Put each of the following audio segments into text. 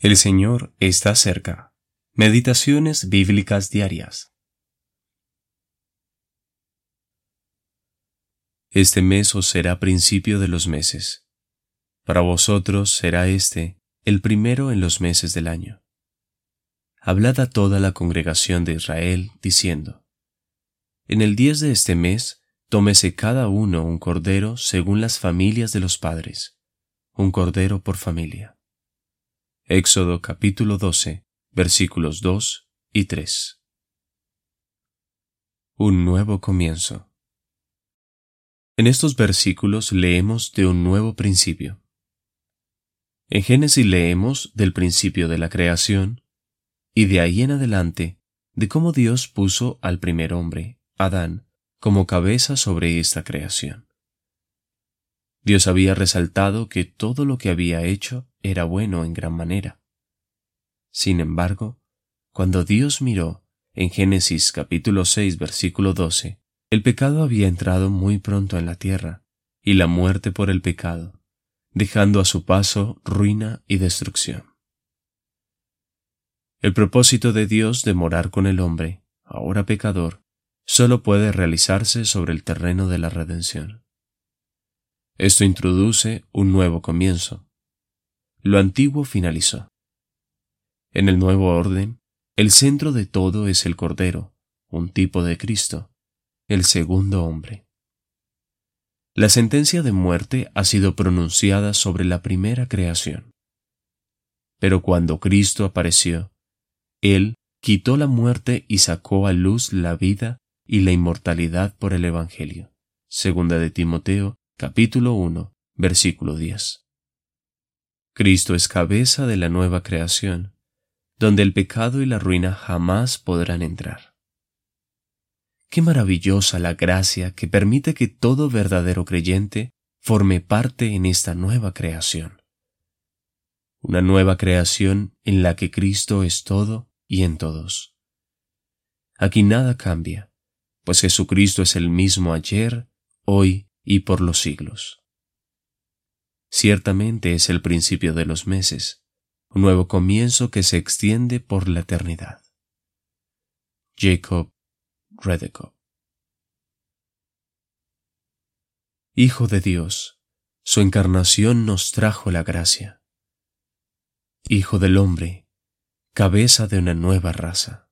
El Señor está cerca. Meditaciones bíblicas diarias. Este mes os será principio de los meses. Para vosotros será este el primero en los meses del año. Hablad a toda la congregación de Israel, diciendo, En el diez de este mes, tómese cada uno un cordero según las familias de los padres, un cordero por familia Éxodo capítulo 12, versículos 2 y 3. Un nuevo comienzo. En estos versículos leemos de un nuevo principio. En Génesis leemos del principio de la creación y de ahí en adelante de cómo Dios puso al primer hombre, Adán, como cabeza sobre esta creación. Dios había resaltado que todo lo que había hecho era bueno en gran manera. Sin embargo, cuando Dios miró en Génesis capítulo 6 versículo 12, el pecado había entrado muy pronto en la tierra, y la muerte por el pecado, dejando a su paso ruina y destrucción. El propósito de Dios de morar con el hombre, ahora pecador, solo puede realizarse sobre el terreno de la redención. Esto introduce un nuevo comienzo. Lo antiguo finalizó. En el nuevo orden, el centro de todo es el Cordero, un tipo de Cristo, el segundo hombre. La sentencia de muerte ha sido pronunciada sobre la primera creación. Pero cuando Cristo apareció, Él quitó la muerte y sacó a luz la vida y la inmortalidad por el Evangelio. Segunda de Timoteo capítulo 1, versículo 10. Cristo es cabeza de la nueva creación, donde el pecado y la ruina jamás podrán entrar. Qué maravillosa la gracia que permite que todo verdadero creyente forme parte en esta nueva creación. Una nueva creación en la que Cristo es todo y en todos. Aquí nada cambia, pues Jesucristo es el mismo ayer, hoy y por los siglos. Ciertamente es el principio de los meses, un nuevo comienzo que se extiende por la eternidad. Jacob Redekop Hijo de Dios, su encarnación nos trajo la gracia. Hijo del hombre, cabeza de una nueva raza.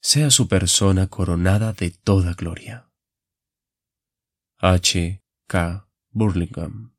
Sea su persona coronada de toda gloria. H. K. Burlingame